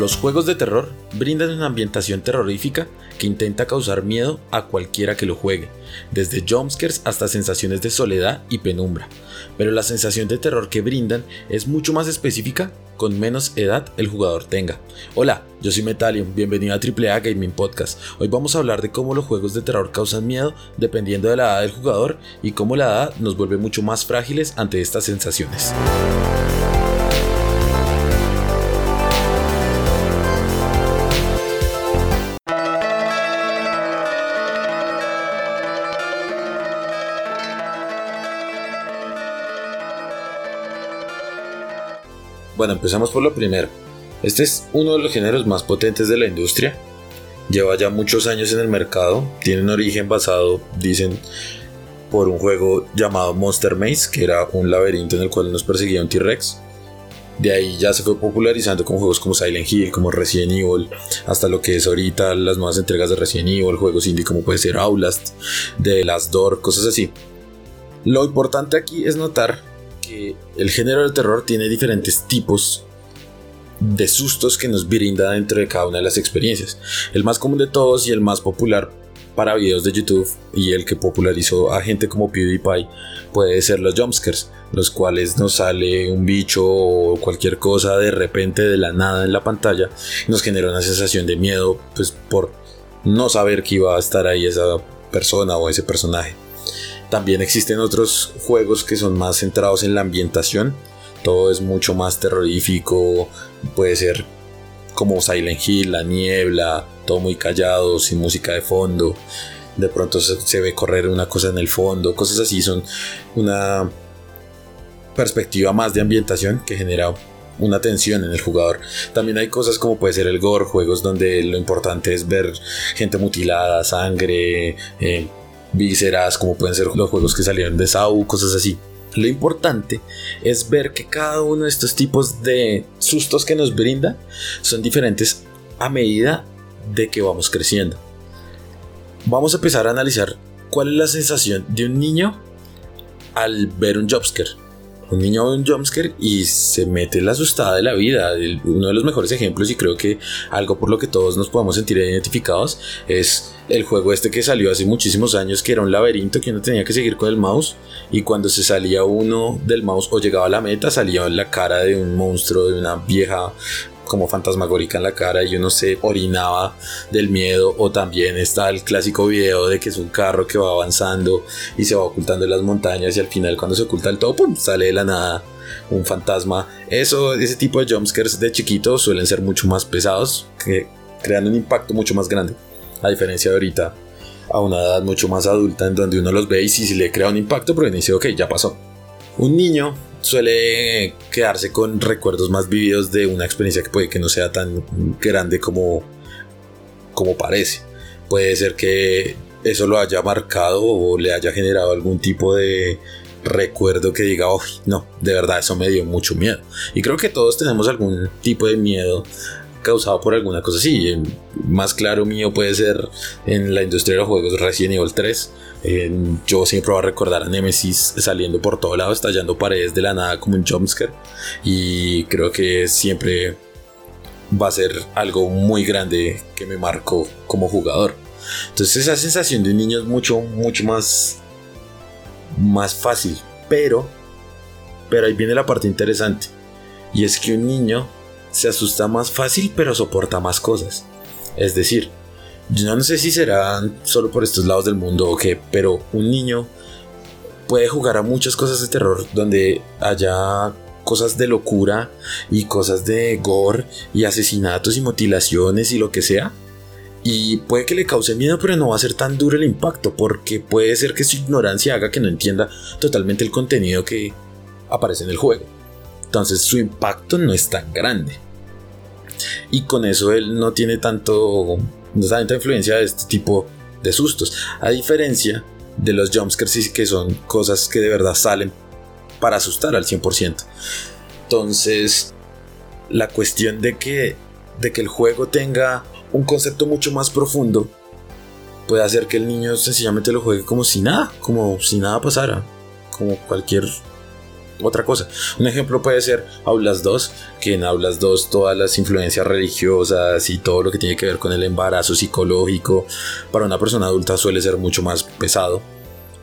Los juegos de terror brindan una ambientación terrorífica que intenta causar miedo a cualquiera que lo juegue, desde jumpscares hasta sensaciones de soledad y penumbra. Pero la sensación de terror que brindan es mucho más específica con menos edad el jugador tenga. Hola, yo soy Metalium, bienvenido a AAA Gaming Podcast. Hoy vamos a hablar de cómo los juegos de terror causan miedo dependiendo de la edad del jugador y cómo la edad nos vuelve mucho más frágiles ante estas sensaciones. Bueno, empezamos por lo primero. Este es uno de los géneros más potentes de la industria. Lleva ya muchos años en el mercado. Tiene un origen basado, dicen, por un juego llamado Monster Maze, que era un laberinto en el cual nos perseguía un T-Rex. De ahí ya se fue popularizando con juegos como Silent Hill, como Resident Evil, hasta lo que es ahorita las nuevas entregas de Resident Evil, juegos indie como puede ser Outlast, The Last Door, cosas así. Lo importante aquí es notar el género del terror tiene diferentes tipos de sustos que nos brinda dentro de cada una de las experiencias. El más común de todos y el más popular para videos de YouTube y el que popularizó a gente como PewDiePie puede ser los jumpscares, los cuales nos sale un bicho o cualquier cosa de repente de la nada en la pantalla nos genera una sensación de miedo pues por no saber que iba a estar ahí esa persona o ese personaje. También existen otros juegos que son más centrados en la ambientación. Todo es mucho más terrorífico. Puede ser como Silent Hill, la niebla, todo muy callado, sin música de fondo. De pronto se, ve correr una cosa en el fondo. Cosas así son una perspectiva más de ambientación que genera una tensión en el jugador. También hay cosas como puede ser el gore, juegos donde lo importante es ver gente mutilada, sangre, eh, vísceras, como pueden ser los juegos que salieron de SAU, cosas así. Lo importante es ver que cada uno de estos tipos de sustos que nos brinda son diferentes a medida de que vamos creciendo. Vamos a empezar a analizar cuál es la sensación de un niño al ver un jumpscare un niño un jumpscare y se mete la asustada de la vida. uno de los mejores ejemplos y creo que algo por lo que todos nos podemos sentir identificados es el juego este que salió hace muchísimos años que era un laberinto que uno tenía que seguir con el mouse y cuando se salía uno del mouse o llegaba a la meta salía la cara de un monstruo, de una vieja como fantasmagórica en la cara y uno se orinaba del miedo o también está el clásico video de que es un carro que va avanzando y se va ocultando en las montañas y al final cuando se oculta el todo ¡pum! sale de la nada un fantasma eso ese tipo de jumpscares de chiquito suelen ser mucho más pesados que crean un impacto mucho más grande a diferencia de ahorita a una edad mucho más adulta en donde uno los ve y si le crea un impacto pero dice ok ya pasó un niño suele quedarse con recuerdos más vividos de una experiencia que puede que no sea tan grande como, como parece. Puede ser que eso lo haya marcado o le haya generado algún tipo de recuerdo que diga, oh, no, de verdad eso me dio mucho miedo. Y creo que todos tenemos algún tipo de miedo causado por alguna cosa así. más claro mío puede ser en la industria de los juegos Resident Evil 3 yo siempre voy a recordar a Nemesis saliendo por todo lado, estallando paredes de la nada como un jumpscare. Y creo que siempre va a ser algo muy grande que me marcó como jugador. Entonces esa sensación de un niño es mucho, mucho más, más fácil. Pero, pero ahí viene la parte interesante. Y es que un niño se asusta más fácil, pero soporta más cosas. Es decir, yo no sé si será solo por estos lados del mundo o qué, pero un niño puede jugar a muchas cosas de terror donde haya cosas de locura y cosas de gore y asesinatos y mutilaciones y lo que sea. Y puede que le cause miedo, pero no va a ser tan duro el impacto, porque puede ser que su ignorancia haga que no entienda totalmente el contenido que aparece en el juego. Entonces su impacto no es tan grande. Y con eso él no tiene tanto no tanta influencia de este tipo de sustos. A diferencia de los jumpscares que son cosas que de verdad salen para asustar al 100%. Entonces, la cuestión de que, de que el juego tenga un concepto mucho más profundo puede hacer que el niño sencillamente lo juegue como si nada, como si nada pasara, como cualquier otra cosa. Un ejemplo puede ser Aulas 2, que en Aulas 2 todas las influencias religiosas y todo lo que tiene que ver con el embarazo psicológico para una persona adulta suele ser mucho más pesado,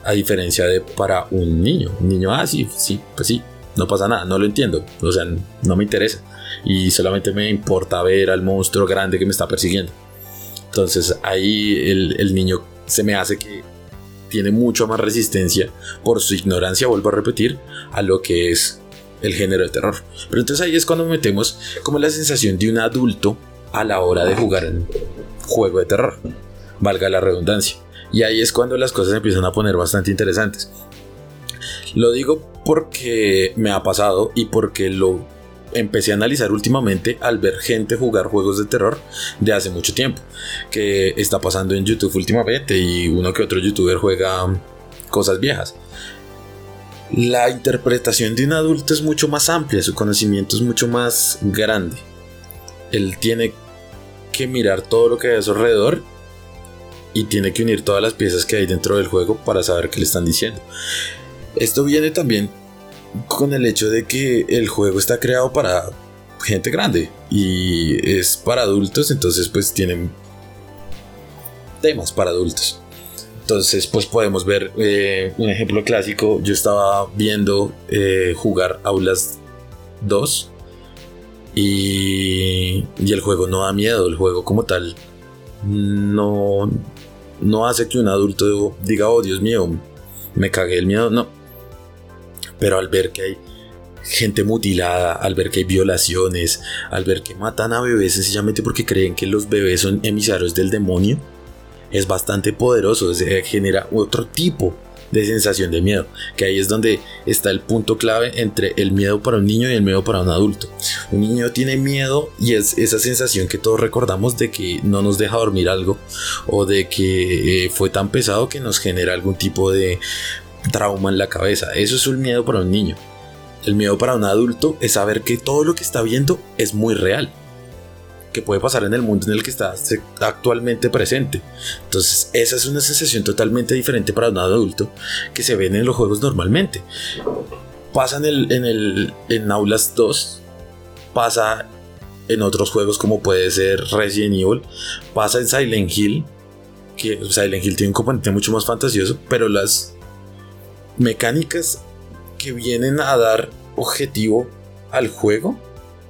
a diferencia de para un niño. Un niño, ah, sí, sí, pues sí, no pasa nada, no lo entiendo, o sea, no me interesa. Y solamente me importa ver al monstruo grande que me está persiguiendo. Entonces ahí el, el niño se me hace que tiene mucho más resistencia por su ignorancia, vuelvo a repetir, a lo que es el género de terror. Pero entonces ahí es cuando metemos como la sensación de un adulto a la hora de jugar en juego de terror, valga la redundancia. Y ahí es cuando las cosas empiezan a poner bastante interesantes. Lo digo porque me ha pasado y porque lo empecé a analizar últimamente al ver gente jugar juegos de terror de hace mucho tiempo. Que está pasando en YouTube últimamente y uno que otro youtuber juega cosas viejas. La interpretación de un adulto es mucho más amplia, su conocimiento es mucho más grande. Él tiene que mirar todo lo que hay a su alrededor y tiene que unir todas las piezas que hay dentro del juego para saber qué le están diciendo. Esto viene también con el hecho de que el juego está creado para gente grande y es para adultos, entonces pues tienen temas para adultos. Entonces pues podemos ver eh, un ejemplo clásico, yo estaba viendo eh, jugar Aulas 2 y, y el juego no da miedo, el juego como tal no, no hace que un adulto diga, oh Dios mío, me cagué el miedo, no, pero al ver que hay gente mutilada, al ver que hay violaciones, al ver que matan a bebés sencillamente porque creen que los bebés son emisarios del demonio, es bastante poderoso, genera otro tipo de sensación de miedo, que ahí es donde está el punto clave entre el miedo para un niño y el miedo para un adulto. Un niño tiene miedo y es esa sensación que todos recordamos de que no nos deja dormir algo o de que eh, fue tan pesado que nos genera algún tipo de trauma en la cabeza. Eso es un miedo para un niño. El miedo para un adulto es saber que todo lo que está viendo es muy real. Que puede pasar en el mundo en el que está actualmente presente. Entonces, esa es una sensación totalmente diferente para un adulto que se ven en los juegos normalmente. Pasa en, el, en, el, en Aulas 2, pasa en otros juegos como puede ser Resident Evil, pasa en Silent Hill, que Silent Hill tiene un componente mucho más fantasioso, pero las mecánicas que vienen a dar objetivo al juego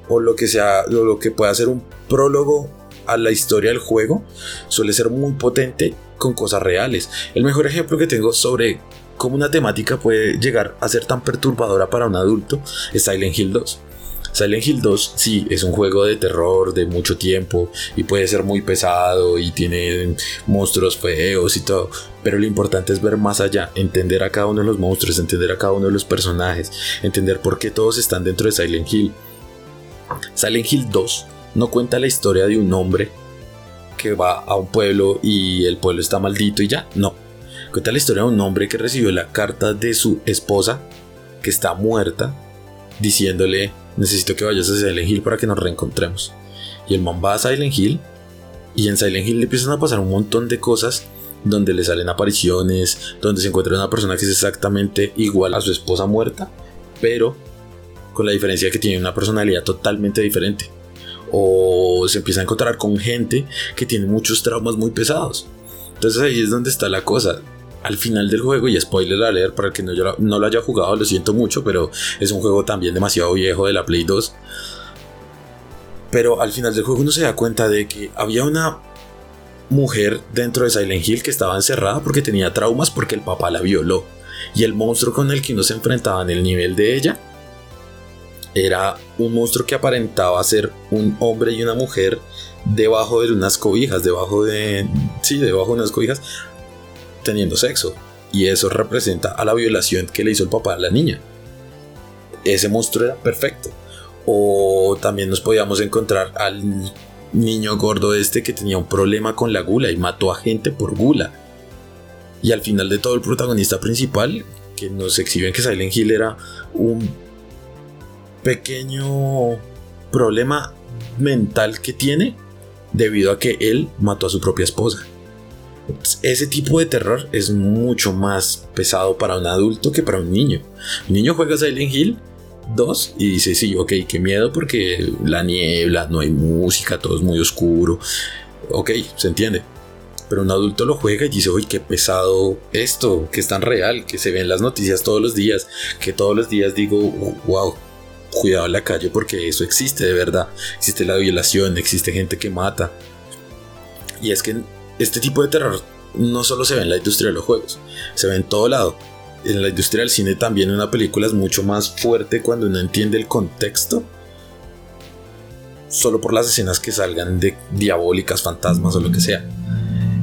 o lo que sea lo que pueda ser un prólogo a la historia del juego suele ser muy potente con cosas reales. El mejor ejemplo que tengo sobre cómo una temática puede llegar a ser tan perturbadora para un adulto es Silent Hill 2. Silent Hill 2 sí es un juego de terror de mucho tiempo y puede ser muy pesado y tiene monstruos feos y todo, pero lo importante es ver más allá, entender a cada uno de los monstruos, entender a cada uno de los personajes, entender por qué todos están dentro de Silent Hill. Silent Hill 2 no cuenta la historia de un hombre que va a un pueblo y el pueblo está maldito y ya, no. Cuenta la historia de un hombre que recibió la carta de su esposa que está muerta diciéndole necesito que vayas a Silent Hill para que nos reencontremos. Y el man va a Silent Hill y en Silent Hill le empiezan a pasar un montón de cosas donde le salen apariciones, donde se encuentra una persona que es exactamente igual a su esposa muerta, pero con la diferencia que tiene una personalidad totalmente diferente. O se empieza a encontrar con gente que tiene muchos traumas muy pesados. Entonces ahí es donde está la cosa al final del juego, y spoiler a leer para el que no, no lo haya jugado, lo siento mucho, pero es un juego también demasiado viejo de la Play 2. Pero al final del juego uno se da cuenta de que había una mujer dentro de Silent Hill que estaba encerrada porque tenía traumas porque el papá la violó. Y el monstruo con el que uno se enfrentaba en el nivel de ella era un monstruo que aparentaba ser un hombre y una mujer debajo de unas cobijas, debajo de... Sí, debajo de unas cobijas, teniendo sexo. Y eso representa a la violación que le hizo el papá a la niña. Ese monstruo era perfecto. O también nos podíamos encontrar al niño gordo este que tenía un problema con la gula y mató a gente por gula. Y al final de todo el protagonista principal, que nos exhiben que Silent Hill era un pequeño problema mental que tiene debido a que él mató a su propia esposa. Ese tipo de terror es mucho más pesado para un adulto que para un niño. Un niño juega Silent Hill 2 y dice, sí, ok, qué miedo porque la niebla, no hay música, todo es muy oscuro. Ok, se entiende. Pero un adulto lo juega y dice, uy, qué pesado esto, que es tan real, que se ve en las noticias todos los días, que todos los días digo, wow, cuidado en la calle porque eso existe de verdad. Existe la violación, existe gente que mata. Y es que este tipo de terror no solo se ve en la industria de los juegos, se ve en todo lado. En la industria del cine también una película es mucho más fuerte cuando uno entiende el contexto. Solo por las escenas que salgan de diabólicas, fantasmas o lo que sea.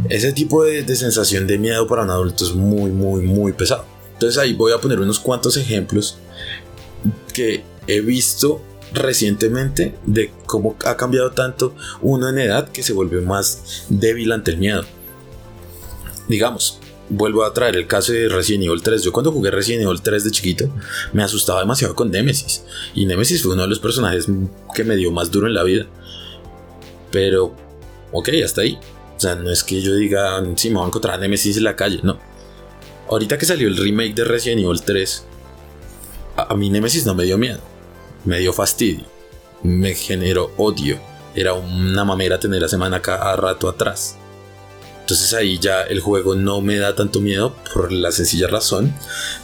Ese tipo de, de sensación de miedo para un adulto es muy, muy, muy pesado. Entonces ahí voy a poner unos cuantos ejemplos que he visto recientemente de cómo ha cambiado tanto uno en edad que se vuelve más débil ante el miedo. Digamos, vuelvo a traer el caso de Resident Evil 3. Yo cuando jugué Resident Evil 3 de chiquito me asustaba demasiado con Nemesis. Y Nemesis fue uno de los personajes que me dio más duro en la vida. Pero, ok, hasta ahí. O sea, no es que yo diga, sí, me voy a encontrar a Nemesis en la calle, no. Ahorita que salió el remake de Resident Evil 3, a, a mí Nemesis no me dio miedo. Me dio fastidio. Me generó odio. Era una mamera tener a semana cada rato atrás. Entonces ahí ya el juego no me da tanto miedo por la sencilla razón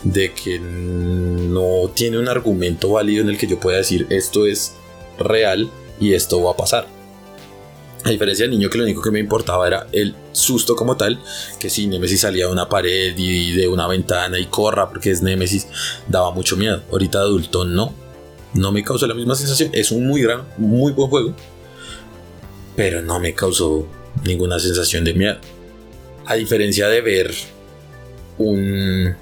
de que no tiene un argumento válido en el que yo pueda decir esto es real y esto va a pasar. A diferencia del niño que lo único que me importaba era el susto como tal, que si Nemesis salía de una pared y de una ventana y corra porque es Nemesis, daba mucho miedo. Ahorita adulto no, no me causó la misma sensación. Es un muy gran, muy buen juego, pero no me causó ninguna sensación de miedo. A diferencia de ver un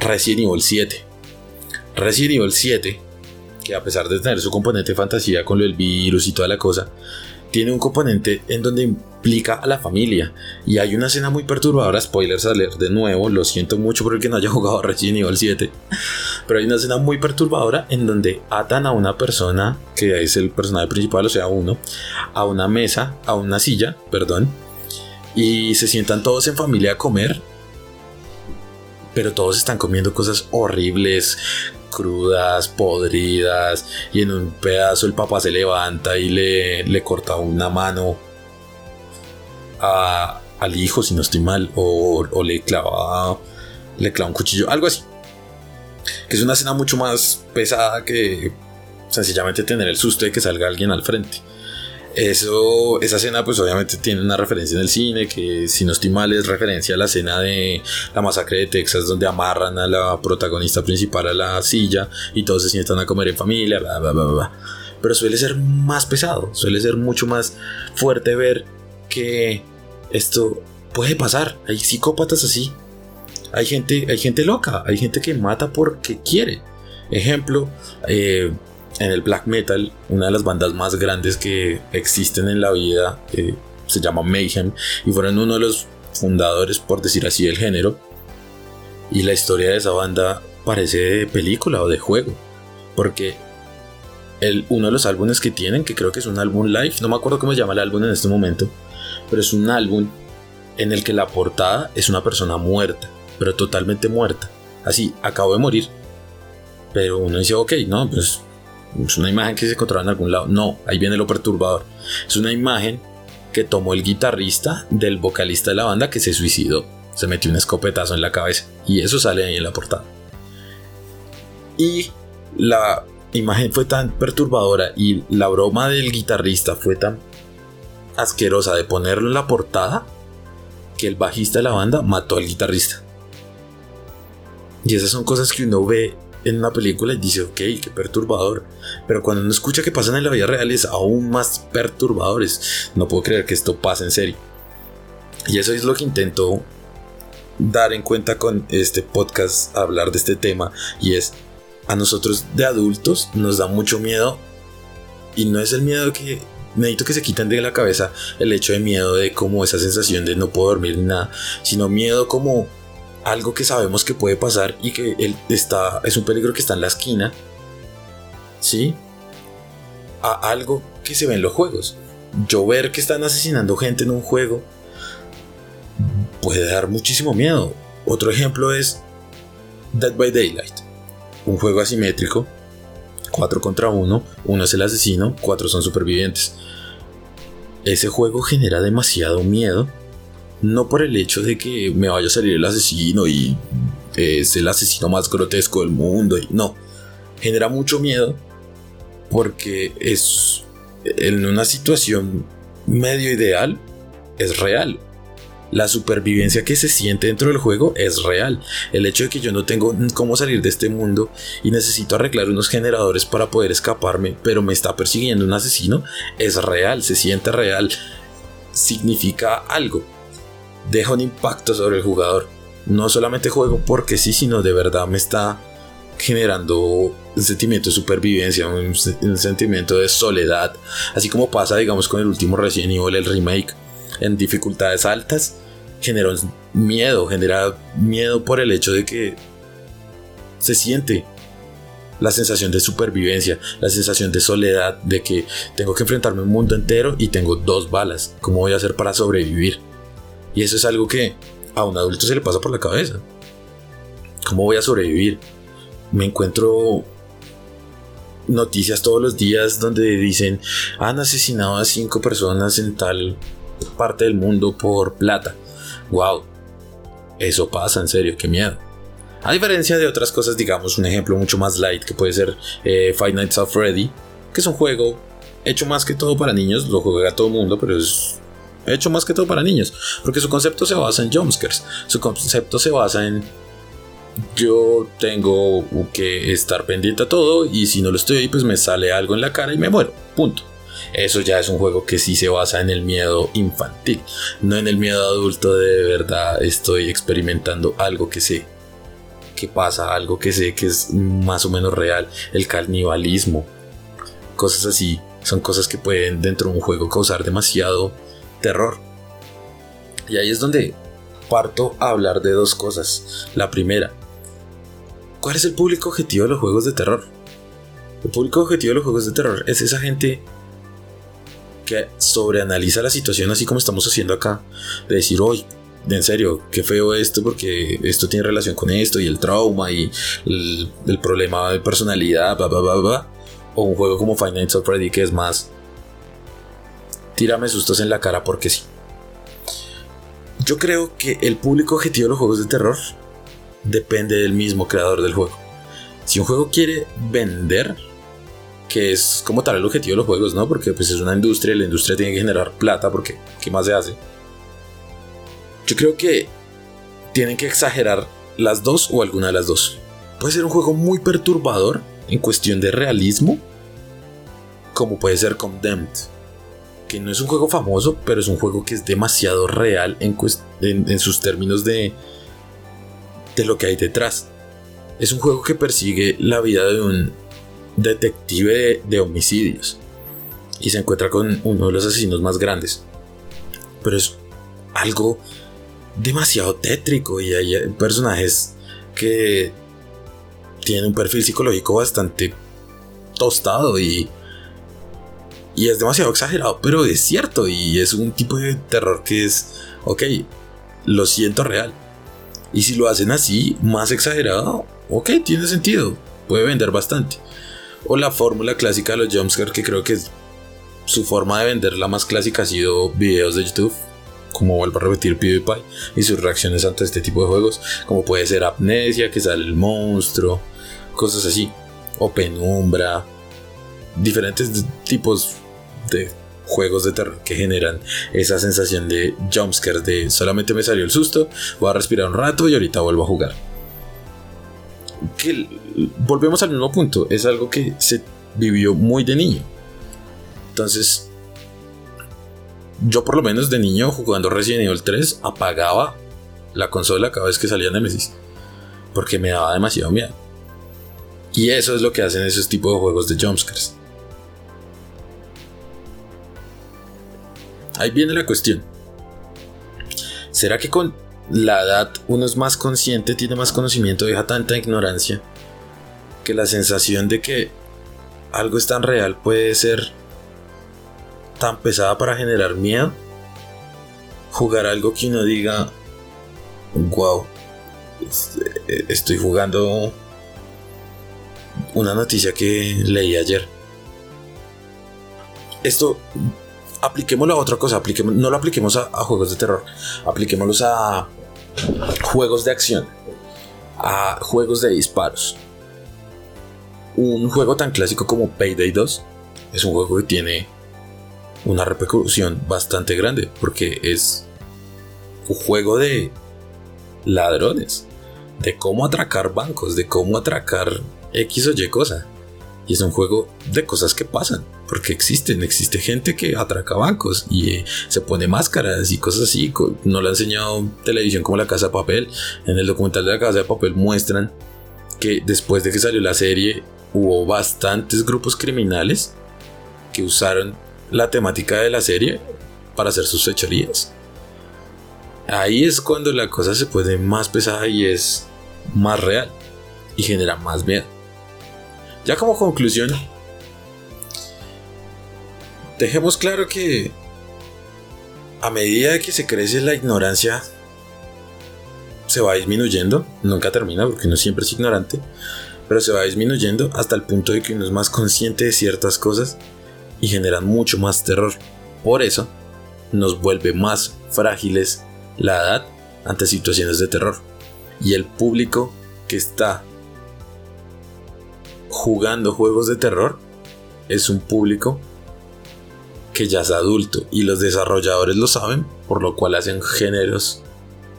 Resident Evil 7. Resident Evil 7, que a pesar de tener su componente fantasía con lo del virus y toda la cosa, tiene un componente en donde implica a la familia. Y hay una escena muy perturbadora, spoilers a leer de nuevo, lo siento mucho por el que no haya jugado Resident Evil 7. Pero hay una escena muy perturbadora en donde atan a una persona, que es el personaje principal, o sea, uno, a una mesa, a una silla, perdón, y se sientan todos en familia a comer. Pero todos están comiendo cosas horribles, crudas, podridas, y en un pedazo el papá se levanta y le, le corta una mano al hijo, si no estoy mal, o, o, le clava le clava un cuchillo, algo así. Que es una escena mucho más pesada que sencillamente tener el susto de que salga alguien al frente. Eso, esa escena pues obviamente tiene una referencia en el cine que si no estoy mal es referencia a la escena de la masacre de Texas donde amarran a la protagonista principal a la silla y todos se sientan a comer en familia, bla, bla, bla, bla. Pero suele ser más pesado, suele ser mucho más fuerte ver que esto puede pasar. Hay psicópatas así. Hay gente, hay gente loca, hay gente que mata porque quiere. Ejemplo, eh, en el black metal, una de las bandas más grandes que existen en la vida eh, se llama Mayhem y fueron uno de los fundadores, por decir así, del género. Y la historia de esa banda parece de película o de juego, porque uno de los álbumes que tienen, que creo que es un álbum live, no me acuerdo cómo se llama el álbum en este momento, pero es un álbum en el que la portada es una persona muerta, pero totalmente muerta. Así, acabo de morir. Pero uno dice, ok, no, pues es una imagen que se encontraba en algún lado. No, ahí viene lo perturbador. Es una imagen que tomó el guitarrista del vocalista de la banda que se suicidó. Se metió un escopetazo en la cabeza. Y eso sale ahí en la portada. Y la imagen fue tan perturbadora y la broma del guitarrista fue tan asquerosa de ponerlo en la portada que el bajista de la banda mató al guitarrista. Y esas son cosas que uno ve en una película y dice, ok, qué perturbador. Pero cuando uno escucha que pasan en la vida real es aún más perturbadores. No puedo creer que esto pase en serio. Y eso es lo que intento dar en cuenta con este podcast, hablar de este tema. Y es, a nosotros de adultos nos da mucho miedo. Y no es el miedo que necesito que se quiten de la cabeza el hecho de miedo de como esa sensación de no puedo dormir ni nada, sino miedo como algo que sabemos que puede pasar y que él está, es un peligro que está en la esquina, ¿sí? A algo que se ve en los juegos. Yo ver que están asesinando gente en un juego puede dar muchísimo miedo. Otro ejemplo es Dead by Daylight, un juego asimétrico 4 contra 1, uno es el asesino, 4 son supervivientes. Ese juego genera demasiado miedo, no por el hecho de que me vaya a salir el asesino y es el asesino más grotesco del mundo, y no, genera mucho miedo porque es en una situación medio ideal, es real la supervivencia que se siente dentro del juego es real. El hecho de que yo no tengo cómo salir de este mundo y necesito arreglar unos generadores para poder escaparme, pero me está persiguiendo un asesino, es real, se siente real, significa algo. Deja un impacto sobre el jugador. No solamente juego porque sí, sino de verdad me está generando un sentimiento de supervivencia, un, sentimiento de soledad, así como pasa, digamos, con el último Resident Evil, el remake, en dificultades altas, generó miedo, genera miedo por el hecho de que se siente la sensación de supervivencia, la sensación de soledad, de que tengo que enfrentarme a un mundo entero y tengo dos balas. ¿Cómo voy a hacer para sobrevivir? Y eso es algo que a un adulto se le pasa por la cabeza. ¿Cómo voy a sobrevivir? Me encuentro noticias todos los días donde dicen han asesinado a cinco personas en tal parte del mundo por plata wow, eso pasa en serio, qué miedo. A diferencia de otras cosas, digamos, un ejemplo mucho más light que puede ser eh, Five Nights at Freddy, que es un juego hecho más que todo para niños, lo juega todo el mundo, pero es hecho más que todo para niños, porque su concepto se basa en jumpscares, su concepto se basa en yo tengo que estar pendiente a todo y si no lo estoy ahí pues me sale algo en la cara y me muero, punto. Eso ya es un juego que sí se basa en el miedo infantil, no en el miedo adulto de, verdad estoy experimentando algo que sé que pasa, algo que sé que es más o menos real, el canibalismo, cosas así, son cosas que pueden dentro de un juego causar demasiado terror. Y ahí es donde parto a hablar de dos cosas. La primera, ¿cuál es el público objetivo de los juegos de terror? El público objetivo de los juegos de terror es esa gente que sobreanaliza la situación así como estamos haciendo acá. De decir, hoy, en serio, qué feo esto porque esto tiene relación con esto y el trauma y el, problema de personalidad, bla, bla, bla, bla. O un juego como Financial Freddy que es más... Tírame sustos en la cara porque sí. Yo creo que el público objetivo de los juegos de terror depende del mismo creador del juego. Si un juego quiere vender, que es como tal el objetivo de los juegos, ¿no? Porque pues es una industria y la industria tiene que generar plata porque ¿qué más se hace? Yo creo que tienen que exagerar las dos o alguna de las dos. Puede ser un juego muy perturbador en cuestión de realismo, como puede ser Condemned, que no es un juego famoso, pero es un juego que es demasiado real en, sus términos de, de lo que hay detrás. Es un juego que persigue la vida de un detective de, homicidios y se encuentra con uno de los asesinos más grandes. Pero es algo demasiado tétrico y hay personajes que tienen un perfil psicológico bastante tostado y y es demasiado exagerado, pero es cierto y es un tipo de terror que es, ok, lo siento real. Y si lo hacen así, más exagerado, ok, tiene sentido, puede vender bastante. O la fórmula clásica de los jumpscares, que creo que su forma de vender la más clásica ha sido videos de YouTube, como vuelvo a repetir PewDiePie, y sus reacciones ante este tipo de juegos, como puede ser Amnesia, que sale el monstruo, cosas así, o Penumbra, diferentes tipos juegos de terror que generan esa sensación de jumpscares, de solamente me salió el susto, voy a respirar un rato y ahorita vuelvo a jugar que volvemos al mismo punto, es algo que se vivió muy de niño. Entonces, yo por lo menos de niño jugando Resident Evil 3 apagaba la consola cada vez que salía Nemesis, porque me daba demasiado miedo. Y eso es lo que hacen esos tipos de juegos de jumpscares. Ahí viene la cuestión. ¿Será que con la edad uno es más consciente, tiene más conocimiento, deja tanta ignorancia, que la sensación de que algo es tan real puede ser tan pesada para generar miedo. Jugar algo que uno diga, wow, estoy jugando una noticia que leí ayer. Esto, apliquémoslo a otra cosa, no lo apliquemos a, juegos de terror, apliquémoslos a juegos de acción, a juegos de disparos. Un juego tan clásico como Payday 2 es un juego que tiene una repercusión bastante grande porque es un juego de ladrones, de cómo atracar bancos, de cómo atracar X o Y cosa. Y es un juego de cosas que pasan, porque existen, existe gente que atraca bancos y eh, se pone máscaras y cosas así. No le ha enseñado televisión como La Casa de Papel. En el documental de La Casa de Papel muestran que después de que salió la serie hubo bastantes grupos criminales que usaron la temática de la serie para hacer sus fechorías. Ahí es cuando la cosa se pone más pesada y es más real y genera más miedo. Ya como conclusión, dejemos claro que a medida que se crece la ignorancia, se va disminuyendo, nunca termina porque no siempre es ignorante, pero se va disminuyendo hasta el punto de que uno es más consciente de ciertas cosas y generan mucho más terror. Por eso nos vuelve más frágiles la edad ante situaciones de terror. Y el público que está jugando juegos de terror es un público que ya es adulto y los desarrolladores lo saben, por lo cual hacen géneros,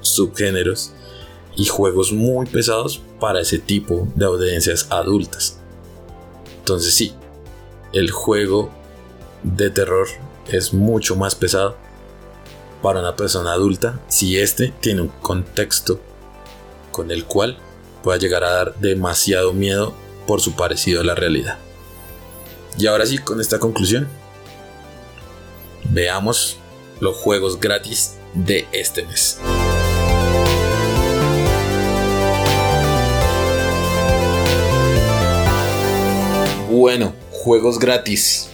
subgéneros y juegos muy pesados para ese tipo de audiencias adultas. Entonces sí, el juego de terror es mucho más pesado para una persona adulta si este tiene un contexto con el cual pueda llegar a dar demasiado miedo por su parecido a la realidad. Y ahora sí, con esta conclusión, veamos los juegos gratis de este mes. Bueno, juegos gratis.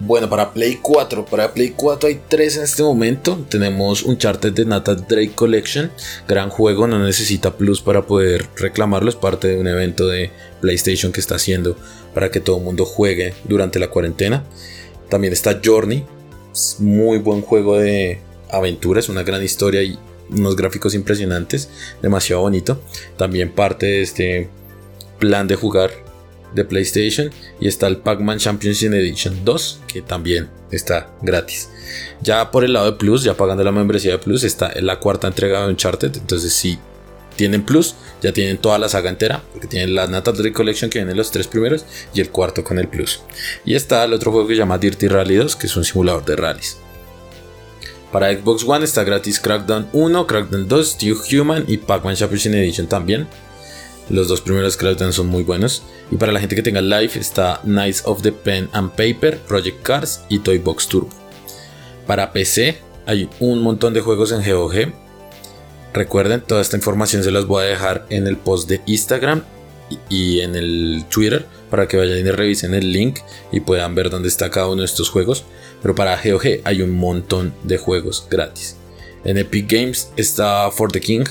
Bueno, para Play 4, para Play 4 hay tres en este momento. Tenemos un charter de Nathan Drake Collection, gran juego, no necesita plus para poder reclamarlo, es parte de un evento de PlayStation que está haciendo para que todo el mundo juegue durante la cuarentena. También está Journey, muy buen juego de aventuras, una gran historia y unos gráficos impresionantes, demasiado bonito. También parte de este plan de jugar de PlayStation y está el Pac-Man Championship Edition 2 que también está gratis. Ya por el lado de Plus, ya pagando la membresía de Plus, está la cuarta entrega de Uncharted. Entonces, si tienen Plus, ya tienen toda la saga entera, porque tienen la Nathan Drake Collection que vienen los tres primeros y el cuarto con el Plus. Y está el otro juego que se llama Dirty Rally 2, que es un simulador de rallies. Para Xbox One está gratis Crackdown 1, Crackdown 2, Steel Human y Pac-Man Championship Edition también. Los dos primeros Crackdown son muy buenos. Y para la gente que tenga live está Knights of the Pen and Paper, Project Cars y Toy Box Turbo. Para PC hay un montón de juegos en GOG. Recuerden, toda esta información se las voy a dejar en el post de Instagram y en el Twitter para que vayan y revisen el link y puedan ver dónde está cada uno de estos juegos. Pero para GOG hay un montón de juegos gratis. En Epic Games está For the King.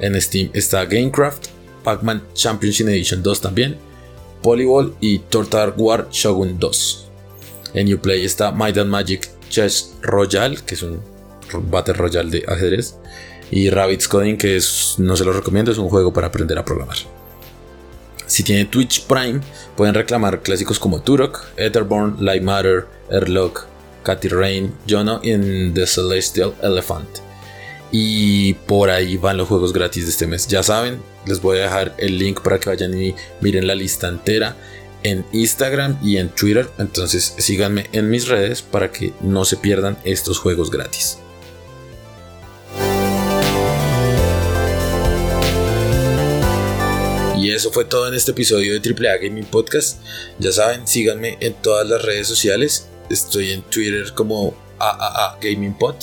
En Steam está Gamecraft. Pac-Man Championship Edition 2 también, Polyball y Total War Shogun 2. En Uplay está Might and Magic Chess Royale, que es un Battle Royale de ajedrez, y Rabbit's Coding, que es, no se lo recomiendo, es un juego para aprender a programar. Si tienen Twitch Prime, pueden reclamar clásicos como Turok, Etherborn, Light Matter, Airlock, Cathy Rain, Jono y The Celestial Elephant. Y por ahí van los juegos gratis de este mes. Ya saben, les voy a dejar el link para que vayan y miren la lista entera en Instagram y en Twitter. Entonces síganme en mis redes para que no se pierdan estos juegos gratis. Y eso fue todo en este episodio de AAA Gaming Podcast. Ya saben, síganme en todas las redes sociales. Estoy en Twitter como AAA Gaming Pod,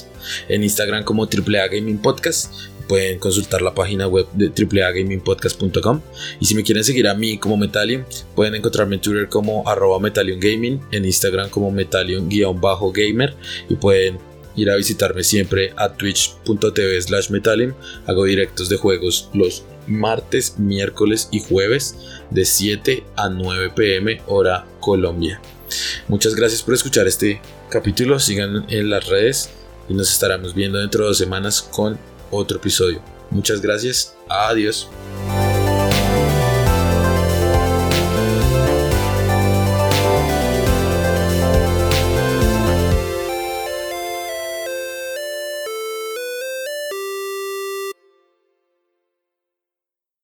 en Instagram como AAA Gaming Podcast pueden consultar la página web de AAAgamingpodcast.com. Y si me quieren seguir a mí como Metallion, pueden encontrarme en Twitter como arroba Gaming, en Instagram como Metallion-gamer y pueden ir a visitarme siempre a twitch.tv slash Hago directos de juegos los martes, miércoles y jueves de 7 a 9 pm hora Colombia. Muchas gracias por escuchar este capítulo. Sigan en las redes y nos estaremos viendo dentro de dos semanas con otro episodio. Muchas gracias. Adiós.